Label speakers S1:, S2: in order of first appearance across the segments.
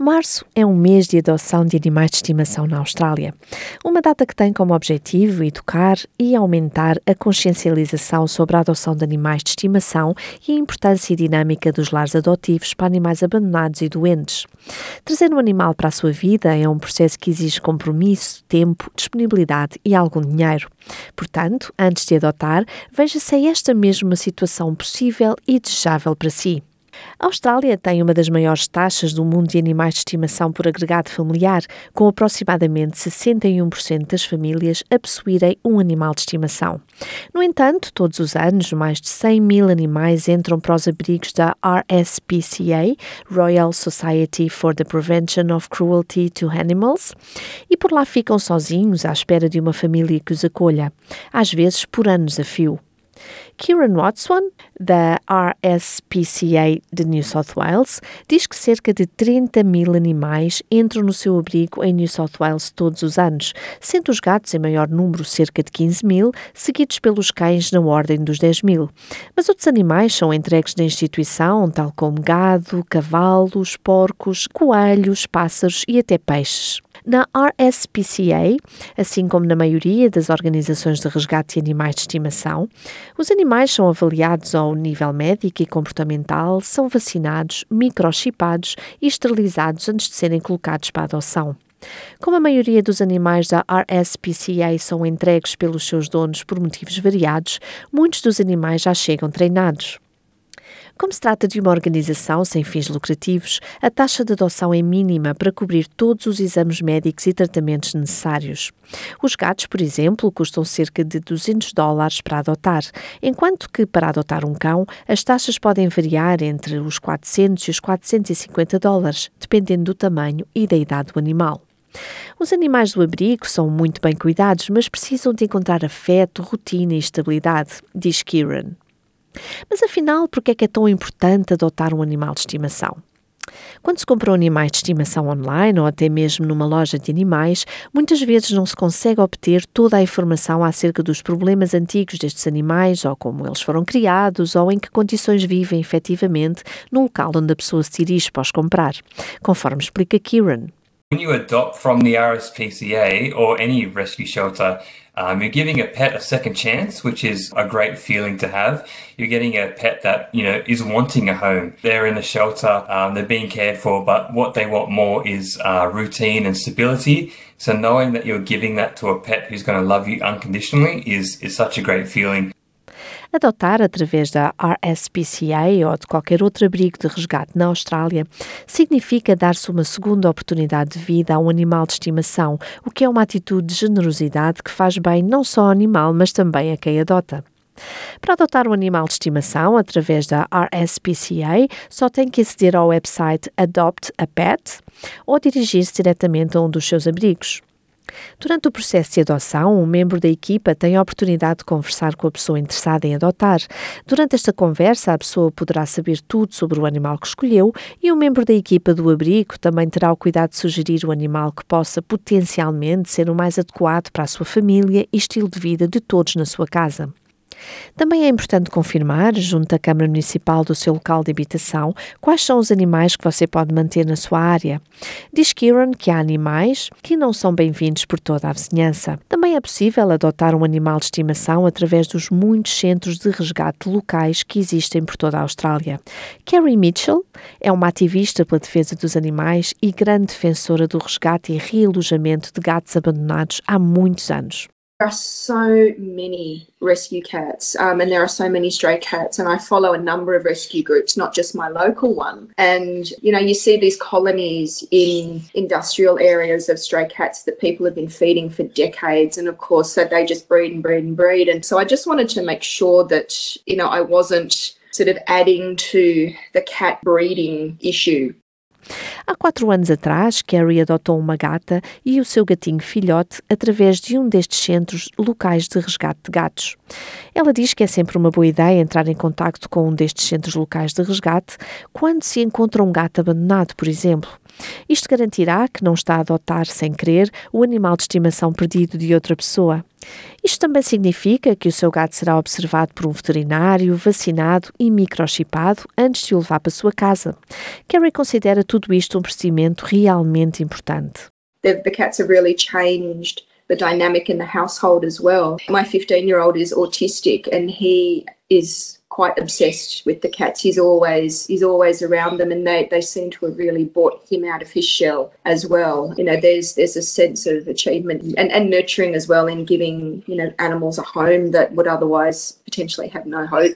S1: Março é um mês de adoção de animais de estimação na Austrália. Uma data que tem como objetivo educar e aumentar a consciencialização sobre a adoção de animais de estimação e a importância dinâmica dos lares adotivos para animais abandonados e doentes. Trazer um animal para a sua vida é um processo que exige compromisso, tempo, disponibilidade e algum dinheiro. Portanto, antes de adotar, veja se é esta mesma situação possível e desejável para si. A Austrália tem uma das maiores taxas do mundo de animais de estimação por agregado familiar, com aproximadamente 61% das famílias a possuírem um animal de estimação. No entanto, todos os anos, mais de 100 mil animais entram para os abrigos da RSPCA, Royal Society for the Prevention of Cruelty to Animals, e por lá ficam sozinhos à espera de uma família que os acolha, às vezes por anos a fio. Kieran Watson, da RSPCA de New South Wales, diz que cerca de 30 mil animais entram no seu abrigo em New South Wales todos os anos, sendo os gatos em maior número, cerca de 15 mil, seguidos pelos cães na ordem dos 10 mil. Mas outros animais são entregues na instituição, tal como gado, cavalos, porcos, coelhos, pássaros e até peixes. Na RSPCA, assim como na maioria das organizações de resgate de animais de estimação, os animais são avaliados ao nível médico e comportamental, são vacinados, microchipados e esterilizados antes de serem colocados para adoção. Como a maioria dos animais da RSPCA são entregues pelos seus donos por motivos variados, muitos dos animais já chegam treinados. Como se trata de uma organização sem fins lucrativos, a taxa de adoção é mínima para cobrir todos os exames médicos e tratamentos necessários. Os gatos, por exemplo, custam cerca de 200 dólares para adotar, enquanto que para adotar um cão as taxas podem variar entre os 400 e os 450 dólares, dependendo do tamanho e da idade do animal. Os animais do abrigo são muito bem cuidados, mas precisam de encontrar afeto, rotina e estabilidade, diz Kieran. Mas afinal, por que é que é tão importante adotar um animal de estimação? Quando se compram animais de estimação online ou até mesmo numa loja de animais, muitas vezes não se consegue obter toda a informação acerca dos problemas antigos destes animais, ou como eles foram criados, ou em que condições vivem efetivamente no local onde a pessoa se dirige para os comprar, conforme explica Kieran.
S2: When you adopt from the RSPCA or any rescue shelter, um, you're giving a pet a second chance, which is a great feeling to have. You're getting a pet that you know is wanting a home. They're in a shelter, um, they're being cared for, but what they want more is uh, routine and stability. So knowing that you're giving that to a pet who's going to love you unconditionally is is such a great feeling.
S1: Adotar através da RSPCA ou de qualquer outro abrigo de resgate na Austrália significa dar-se uma segunda oportunidade de vida a um animal de estimação, o que é uma atitude de generosidade que faz bem não só ao animal, mas também a quem adota. Para adotar um animal de estimação através da RSPCA, só tem que aceder ao website Adopt a Pet ou dirigir-se diretamente a um dos seus abrigos. Durante o processo de adoção, um membro da equipa tem a oportunidade de conversar com a pessoa interessada em adotar. Durante esta conversa, a pessoa poderá saber tudo sobre o animal que escolheu e o um membro da equipa do abrigo também terá o cuidado de sugerir o animal que possa potencialmente ser o mais adequado para a sua família e estilo de vida de todos na sua casa. Também é importante confirmar, junto à Câmara Municipal do seu local de habitação, quais são os animais que você pode manter na sua área. Diz Kieran que há animais que não são bem-vindos por toda a vizinhança. Também é possível adotar um animal de estimação através dos muitos centros de resgate locais que existem por toda a Austrália. Carrie Mitchell é uma ativista pela defesa dos animais e grande defensora do resgate e realojamento de gatos abandonados há muitos anos.
S3: There are so many rescue cats um, and there are so many stray cats and I follow a number of rescue groups, not just my local one. And, you know, you see these colonies in industrial areas of stray cats that people have been feeding for decades. And of course, so they just breed and breed and breed. And so I just wanted to make sure that, you know, I wasn't sort of adding to the cat breeding issue.
S1: Há quatro anos atrás, Carrie adotou uma gata e o seu gatinho filhote através de um destes centros locais de resgate de gatos. Ela diz que é sempre uma boa ideia entrar em contato com um destes centros locais de resgate quando se encontra um gato abandonado, por exemplo. Isto garantirá que não está a adotar sem querer o animal de estimação perdido de outra pessoa. Isto também significa que o seu gato será observado por um veterinário, vacinado e microchipado antes de o levar para a sua casa. Carrie considera tudo isto um procedimento realmente importante.
S3: The, the cats have really changed the dynamic in the household as well. My 15 year old is autistic and he is quite obsessed with the cats. He's always he's always around them, and they, they seem to have really brought him out of his shell as well. You know, there's there's a sense of achievement and, and nurturing as well in giving you know animals a home that would otherwise potentially have no hope.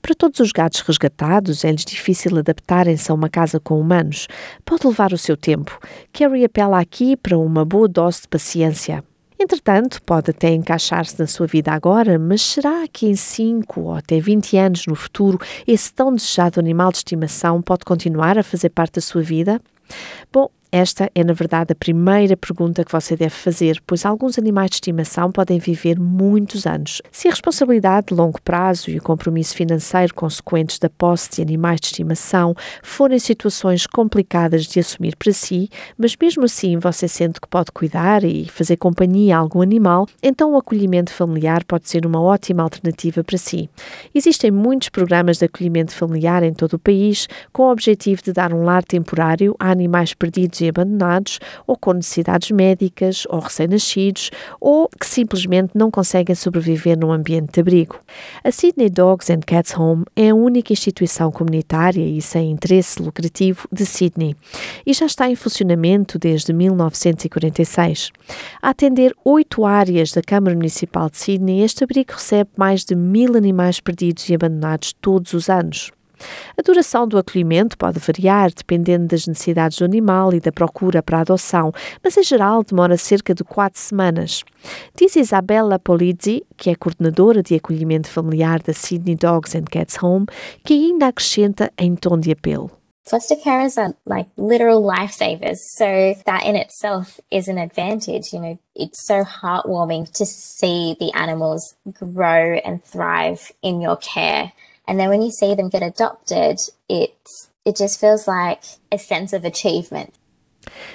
S1: Para todos os gatos resgatados, é-lhes difícil adaptarem-se a uma casa com humanos. Pode levar o seu tempo. Carrie apela aqui para uma boa dose de paciência. Entretanto, pode até encaixar-se na sua vida agora, mas será que em 5 ou até 20 anos no futuro esse tão desejado animal de estimação pode continuar a fazer parte da sua vida? Bom, esta é, na verdade, a primeira pergunta que você deve fazer, pois alguns animais de estimação podem viver muitos anos. Se a responsabilidade de longo prazo e o compromisso financeiro consequentes da posse de animais de estimação forem situações complicadas de assumir para si, mas mesmo assim você sente que pode cuidar e fazer companhia a algum animal, então o acolhimento familiar pode ser uma ótima alternativa para si. Existem muitos programas de acolhimento familiar em todo o país com o objetivo de dar um lar temporário a animais perdidos e abandonados, ou com necessidades médicas, ou recém-nascidos, ou que simplesmente não conseguem sobreviver num ambiente de abrigo. A Sydney Dogs and Cats Home é a única instituição comunitária e sem interesse lucrativo de Sydney e já está em funcionamento desde 1946. A atender oito áreas da Câmara Municipal de Sydney, este abrigo recebe mais de mil animais perdidos e abandonados todos os anos. A duração do acolhimento pode variar dependendo das necessidades do animal e da procura para a adoção, mas em geral demora cerca de quatro semanas. Diz Isabella Polizzi, que é coordenadora de acolhimento familiar da Sydney Dogs and Cats Home, que ainda acrescenta em tom de apelo.
S4: Foster carers are like literal lifesavers. So that in itself is an advantage. You know, it's so heartwarming to see the animals grow and thrive in your care. And then when you see them get adopted, it's it just feels like a sense of achievement.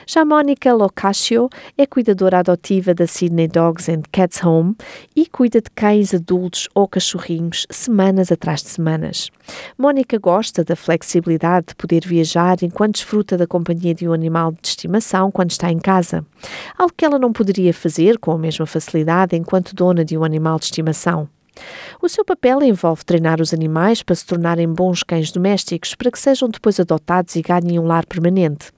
S1: Já Mónica Locascio é cuidadora adotiva da Sydney Dogs and Cats Home e cuida de cães adultos ou cachorrinhos semanas atrás de semanas. Mónica gosta da flexibilidade de poder viajar enquanto desfruta da companhia de um animal de estimação quando está em casa, algo que ela não poderia fazer com a mesma facilidade enquanto dona de um animal de estimação. O seu papel envolve treinar os animais para se tornarem bons cães domésticos para que sejam depois adotados e ganhem um lar permanente.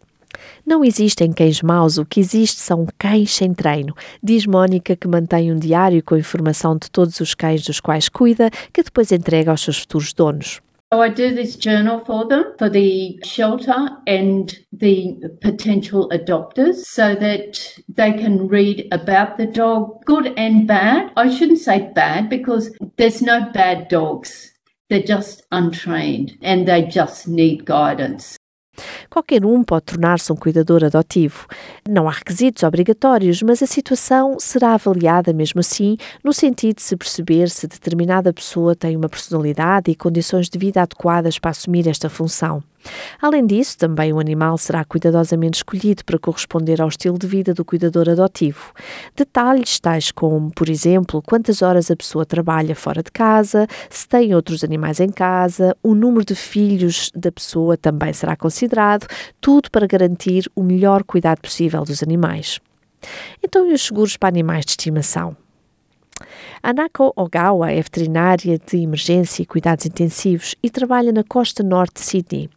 S1: Não existem cães maus, o que existe são cães sem treino, diz Mónica, que mantém um diário com informação de todos os cães dos quais cuida, que depois entrega aos seus futuros donos.
S5: So I do this journal for them, for the shelter and the potential adopters, so that they can read about the dog, good and bad. I shouldn't say bad because there's no bad dogs. They're just untrained and they just need guidance.
S1: Qualquer um pode tornar-se um cuidador adotivo. Não há requisitos obrigatórios, mas a situação será avaliada mesmo assim, no sentido de se perceber se determinada pessoa tem uma personalidade e condições de vida adequadas para assumir esta função. Além disso, também o animal será cuidadosamente escolhido para corresponder ao estilo de vida do cuidador adotivo. Detalhes tais como, por exemplo, quantas horas a pessoa trabalha fora de casa, se tem outros animais em casa, o número de filhos da pessoa também será considerado, tudo para garantir o melhor cuidado possível dos animais. Então, e os seguros para animais de estimação? Anako Ogawa é veterinária de emergência e cuidados intensivos e trabalha na costa norte de Sydney.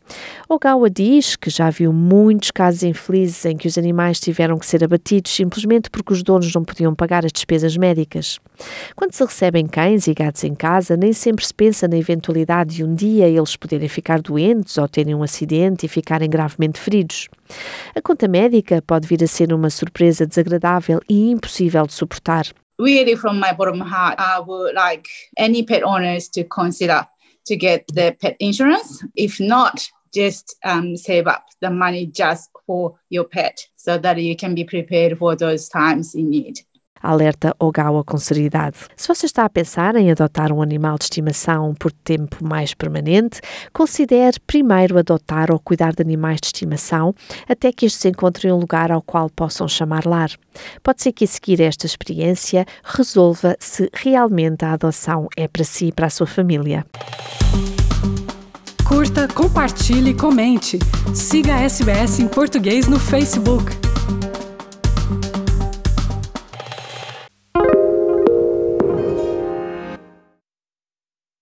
S1: Ogawa diz que já viu muitos casos infelizes em que os animais tiveram que ser abatidos simplesmente porque os donos não podiam pagar as despesas médicas. Quando se recebem cães e gatos em casa, nem sempre se pensa na eventualidade de um dia eles poderem ficar doentes ou terem um acidente e ficarem gravemente feridos. A conta médica pode vir a ser uma surpresa desagradável e impossível de suportar.
S6: Really from my bottom heart, I would like any pet owners to consider to get the pet insurance. If not, just um, save up the money just for your pet so that you can be prepared for those times in need.
S1: Alerta Ogawa com seriedade. Se você está a pensar em adotar um animal de estimação por tempo mais permanente, considere primeiro adotar ou cuidar de animais de estimação até que estes encontrem um lugar ao qual possam chamar lar. Pode ser que seguir esta experiência resolva se realmente a adoção é para si e para a sua família.
S7: Curta, compartilhe, comente. Siga a SBS em português no Facebook.